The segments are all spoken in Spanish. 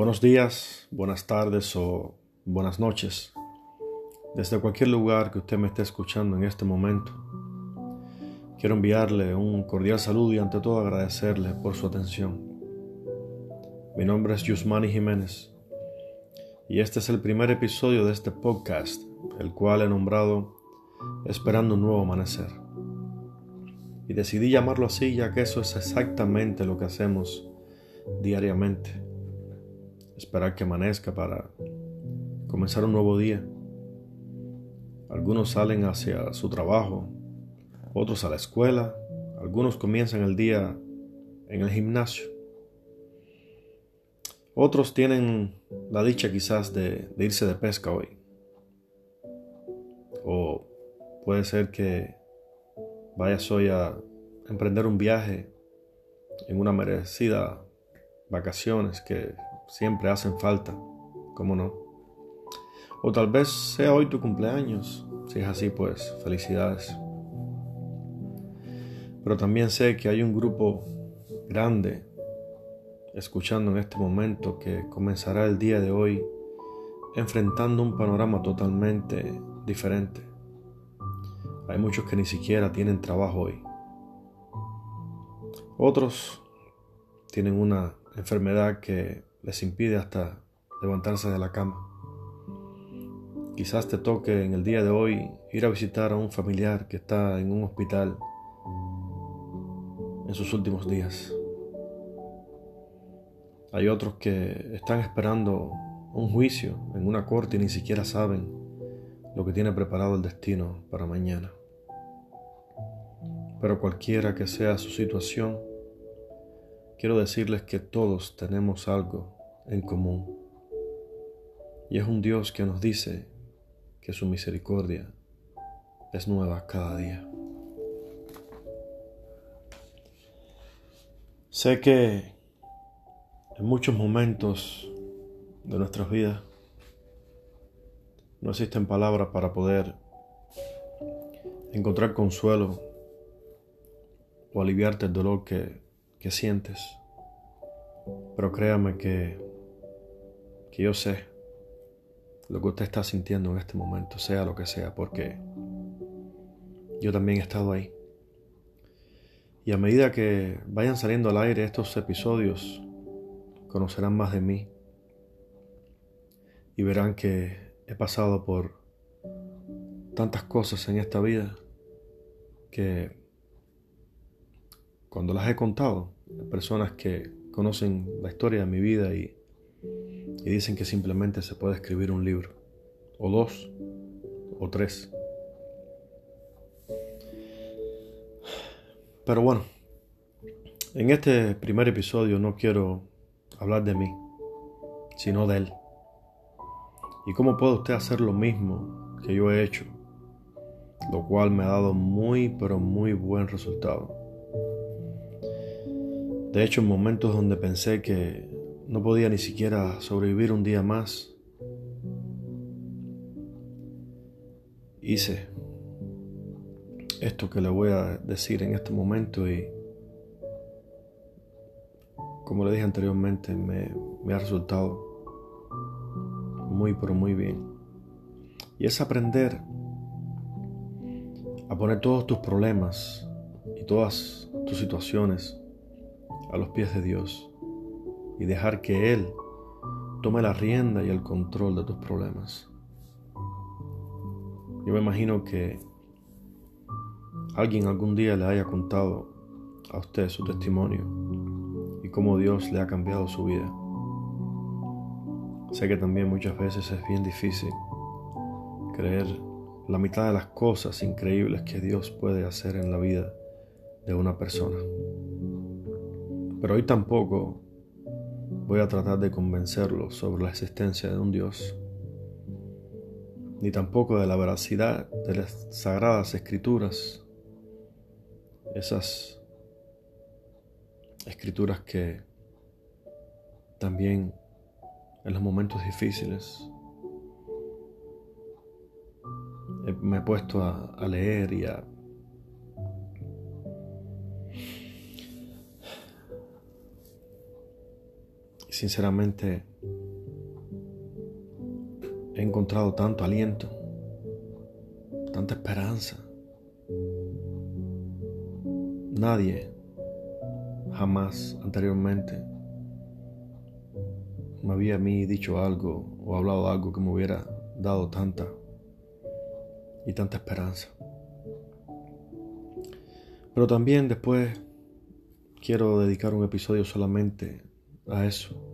Buenos días, buenas tardes o buenas noches. Desde cualquier lugar que usted me esté escuchando en este momento, quiero enviarle un cordial saludo y ante todo agradecerle por su atención. Mi nombre es Yusmani Jiménez y este es el primer episodio de este podcast, el cual he nombrado Esperando un nuevo amanecer. Y decidí llamarlo así ya que eso es exactamente lo que hacemos diariamente esperar que amanezca para comenzar un nuevo día. Algunos salen hacia su trabajo, otros a la escuela, algunos comienzan el día en el gimnasio. Otros tienen la dicha quizás de, irse de pesca hoy. O puede ser que vayas hoy a emprender un viaje en una merecida vacaciones que siempre hacen falta, ¿cómo no? O tal vez sea hoy tu cumpleaños, si es así, pues felicidades. Pero también sé que hay un grupo grande escuchando en este momento que comenzará el día de hoy enfrentando un panorama totalmente diferente. Hay muchos que ni siquiera tienen trabajo hoy. Otros tienen una enfermedad que les impide hasta levantarse de la cama. Quizás te toque en el día de hoy ir a visitar a un familiar que está en un hospital en sus últimos días. Hay otros que están esperando un juicio en una corte y ni siquiera saben lo que tiene preparado el destino para mañana. Pero cualquiera que sea su situación, quiero decirles que todos tenemos algo en común. Y es un Dios que nos dice que su misericordia es nueva cada día. Sé que en muchos momentos de nuestras vidas no existen palabras para poder encontrar consuelo o aliviarte el dolor que que sientes. Pero créame que, que yo sé lo que usted está sintiendo en este momento, sea lo que sea, porque yo también he estado ahí. Y a medida que vayan saliendo al aire estos episodios, conocerán más de mí y verán que he pasado por tantas cosas en esta vida que cuando las he contado, personas que conocen la historia de mi vida y, y dicen que simplemente se puede escribir un libro, o dos, o tres. Pero bueno, en este primer episodio no quiero hablar de mí, sino de él. ¿Y cómo puede usted hacer lo mismo que yo he hecho? Lo cual me ha dado muy, pero muy buen resultado. De hecho, en momentos donde pensé que no podía ni siquiera sobrevivir un día más, hice esto que le voy a decir en este momento y como le dije anteriormente me, ha resultado muy pero muy bien. Y es aprender a poner todos tus problemas y todas tus situaciones a los pies de Dios y dejar que Él tome la rienda y el control de tus problemas. Yo me imagino que alguien algún día le haya contado a usted su testimonio y cómo Dios le ha cambiado su vida. Sé que también muchas veces es bien difícil creer la mitad de las cosas increíbles que Dios puede hacer en la vida de una persona. Pero hoy tampoco voy a tratar de convencerlo sobre la existencia de un Dios, ni tampoco de la veracidad de las sagradas escrituras, esas escrituras que también en los momentos difíciles me he puesto a, a leer y a sinceramente he encontrado tanto aliento, tanta esperanza. Nadie jamás anteriormente me había a mí dicho algo o hablado algo que me hubiera dado tanta y tanta esperanza. Pero también después quiero dedicar un episodio solamente a eso,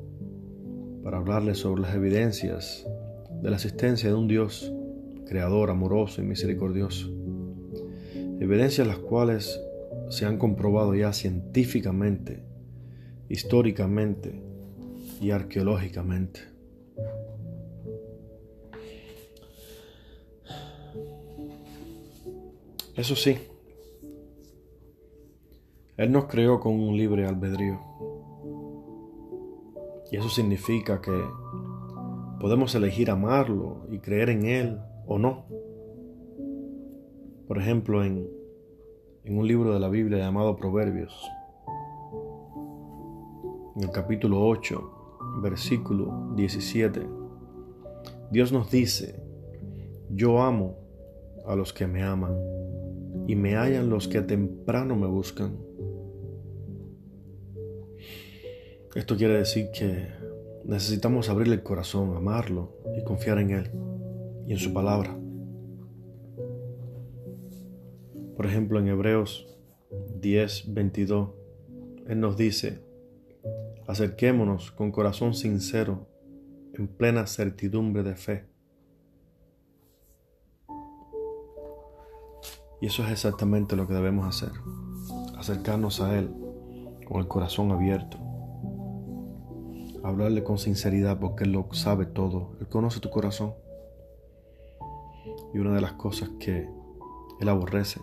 para hablarles sobre las evidencias de la existencia de un Dios creador, amoroso y misericordioso. Evidencias las cuales se han comprobado ya científicamente, históricamente y arqueológicamente. Eso sí, Él nos creó con un libre albedrío. Y eso significa que podemos elegir amarlo y creer en Él o no. Por ejemplo, en, en un libro de la Biblia llamado Proverbios, en el capítulo 8, versículo 17, Dios nos dice, yo amo a los que me aman y me hallan los que temprano me buscan. Esto quiere decir que necesitamos abrirle el corazón, amarlo y confiar en Él y en su palabra. Por ejemplo, en Hebreos 10, 22, Él nos dice, acerquémonos con corazón sincero, en plena certidumbre de fe Y eso es exactamente lo que debemos hacer. Acercarnos a Él con el corazón abierto. Hablarle con sinceridad porque Él lo sabe todo. Él conoce tu corazón. Y una de las cosas que Él aborrece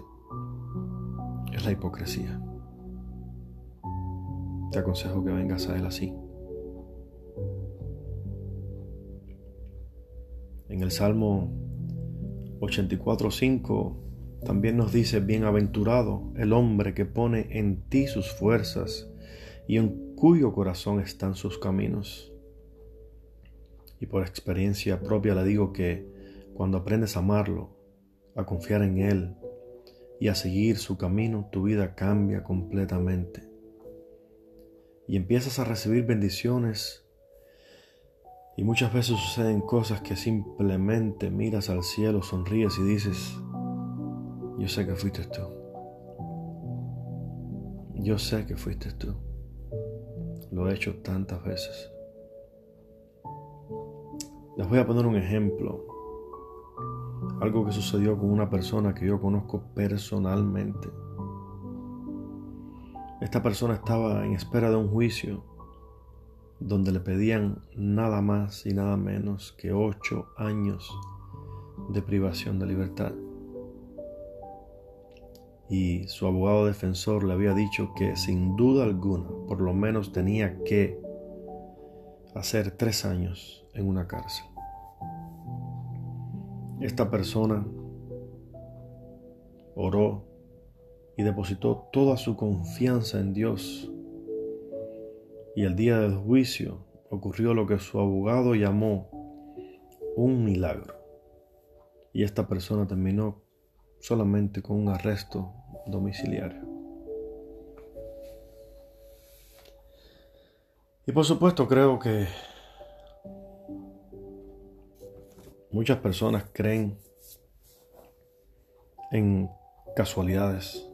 es la hipocresía. Te aconsejo que vengas a Él así. En el Salmo 84.5 también nos dice, bienaventurado el hombre que pone en ti sus fuerzas y en cuyo corazón están sus caminos. Y por experiencia propia le digo que cuando aprendes a amarlo, a confiar en Él y a seguir su camino, tu vida cambia completamente. Y empiezas a recibir bendiciones y muchas veces suceden cosas que simplemente miras al cielo, sonríes y dices, yo sé que fuiste tú. Yo sé que fuiste tú. Lo he hecho tantas veces. Les voy a poner un ejemplo. Algo que sucedió con una persona que yo conozco personalmente. Esta persona estaba en espera de un juicio donde le pedían nada más y nada menos que ocho años de privación de libertad y su abogado defensor le había dicho que sin duda alguna por lo menos tenía que hacer tres años en una cárcel. Esta persona oró y depositó toda su confianza en Dios. Y el día del juicio ocurrió lo que su abogado llamó un milagro. Y esta persona terminó solamente con un arresto domiciliario. Y por supuesto creo que muchas personas creen en casualidades.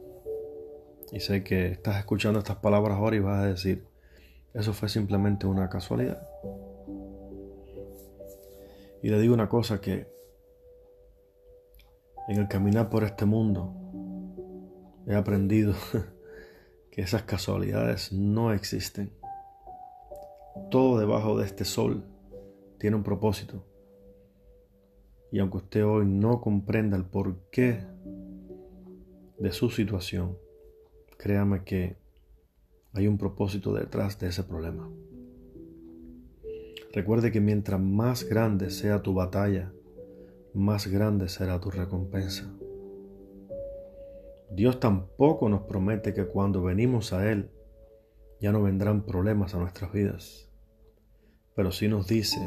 Y sé que estás escuchando estas palabras ahora y vas a decir, eso fue simplemente una casualidad. Y le digo una cosa que en el caminar por este mundo he aprendido que esas casualidades no existen. Todo debajo de este sol tiene un propósito. Y aunque usted hoy no comprenda el porqué de su situación, créame que hay un propósito detrás de ese problema. Recuerde que mientras más grande sea tu batalla, más grande será tu recompensa. Dios tampoco nos promete que cuando venimos a Él ya no vendrán problemas a nuestras vidas. pero sí nos dice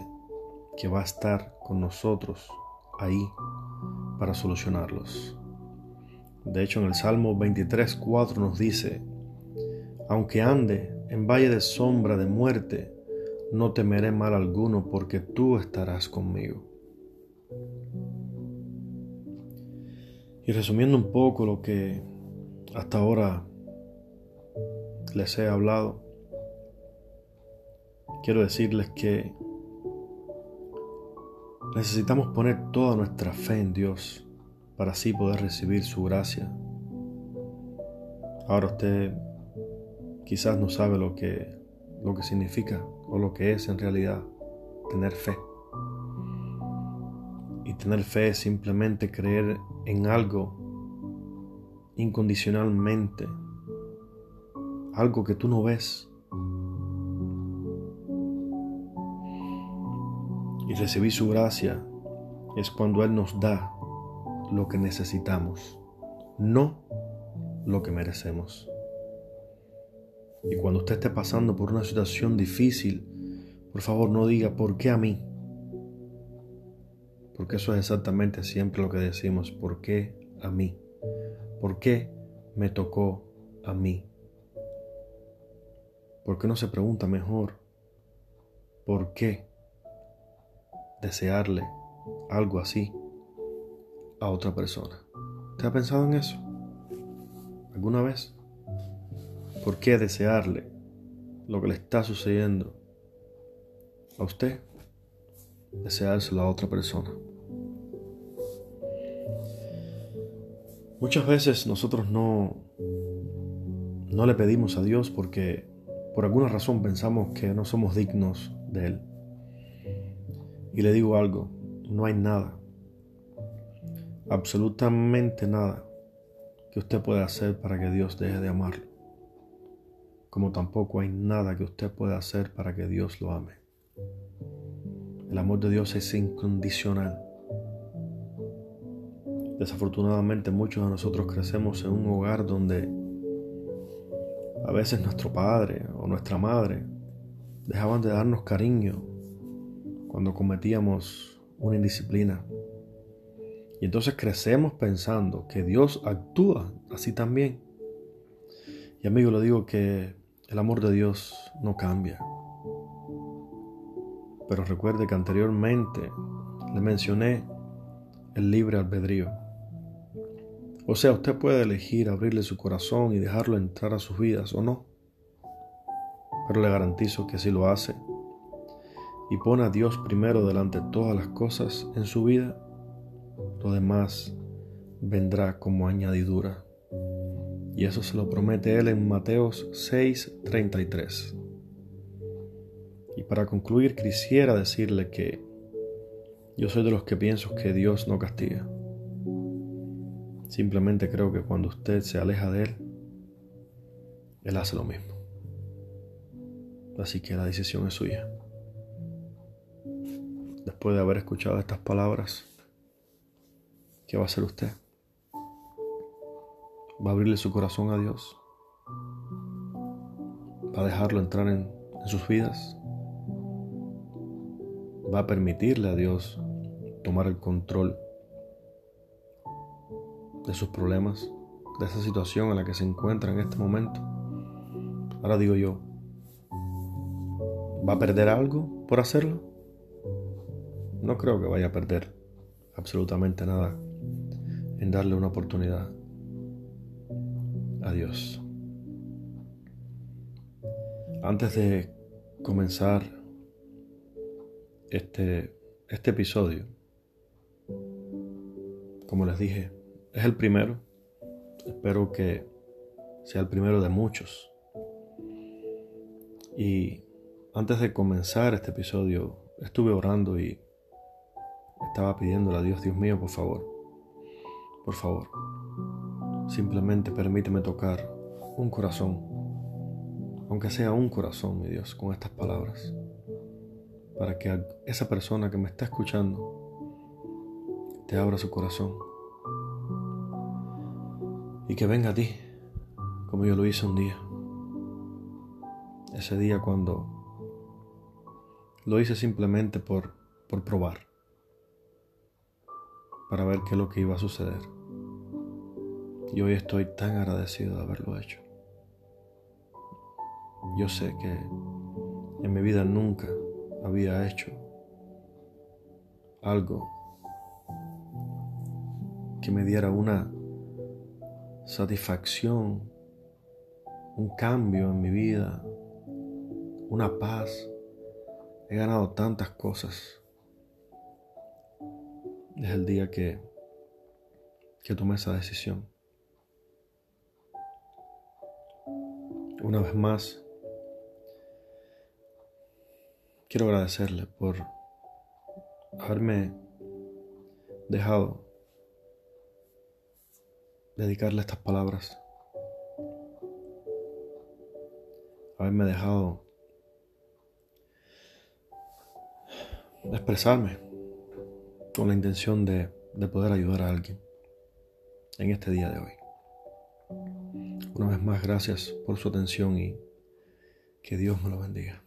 que va a estar con nosotros ahí para solucionarlos. De hecho, en el Salmo 23, 4 nos dice, aunque ande en valle de sombra de muerte, no temeré mal alguno porque tú estarás conmigo. Y resumiendo un poco lo que hasta ahora les he hablado, quiero decirles que necesitamos poner toda nuestra fe en Dios para así poder recibir su gracia. Ahora usted quizás no sabe lo que, lo que significa o lo que es en realidad tener fe. Tener fe es simplemente creer en algo incondicionalmente, algo que tú no ves. Y recibir su gracia es cuando Él nos da lo que necesitamos, no lo que merecemos. Y cuando usted esté pasando por una situación difícil, por favor no diga, ¿por qué a mí? Porque eso es exactamente siempre lo que decimos, ¿por qué a mí? ¿Por qué me tocó a mí? ¿Por qué no se pregunta mejor? ¿Por qué desearle algo así a otra persona? ¿Te ha pensado en eso? ¿Alguna vez? ¿Por qué desearle lo que le está sucediendo a usted? Deseárselo a otra persona. Muchas veces nosotros no, no le pedimos a Dios porque por alguna razón pensamos que no somos dignos de Él. Y le digo algo, no hay nada, absolutamente nada que usted pueda hacer para que Dios deje de amarlo como tampoco hay nada que usted pueda hacer para que Dios lo ame. El amor de Dios es incondicional. Desafortunadamente muchos de nosotros crecemos en un hogar donde a veces nuestro padre o nuestra madre dejaban de darnos cariño cuando cometíamos una indisciplina. Y entonces crecemos pensando que Dios actúa así también. Y amigo, lo digo que el amor de Dios no cambia. Pero recuerde que anteriormente le mencioné el libre albedrío. O sea, usted puede elegir abrirle su corazón y dejarlo entrar a sus vidas o no. Pero le garantizo que si lo hace y pone a Dios primero delante de todas las cosas en su vida, lo demás vendrá como añadidura. Y eso se lo promete Él en Mateos 6:33. Y para concluir, quisiera decirle que yo soy de los que pienso que Dios no castiga. Simplemente creo que cuando usted se aleja de Él, Él hace lo mismo. Así que la decisión es suya. Después de haber escuchado estas palabras, ¿qué va a hacer usted? va a abrirle su corazón a Dios, va a dejarlo entrar en, sus vidas, va a permitirle a Dios tomar el control de sus problemas, de esa situación en la que se encuentra en este momento. Ahora digo yo, ¿va a perder algo por hacerlo? No creo que vaya a perder absolutamente nada en darle una oportunidad a Dios. Antes de comenzar este, este episodio, como les dije, es el primero. Espero que sea el primero de muchos. Y antes de comenzar este episodio, estuve orando y estaba pidiéndole a Dios, Dios mío, por favor, por favor, Simplemente permíteme tocar un corazón, aunque sea un corazón, mi Dios, con estas palabras, para que esa persona que me está escuchando te abra su corazón y que venga a ti, como yo lo hice un día. Ese día cuando Lo hice simplemente por, por probar, para ver qué es lo que iba a suceder. Y hoy estoy tan agradecido de haberlo hecho. Yo sé que en mi vida nunca había hecho algo que me diera una satisfacción, un cambio en mi vida, una paz. He ganado tantas cosas desde el día que, que tomé esa decisión. Una vez más, quiero agradecerle por haberme dejado dedicarle estas palabras, haberme dejado expresarme con la intención de, de poder ayudar a alguien en este día de hoy. Una vez más, gracias por su atención y que Dios me lo bendiga.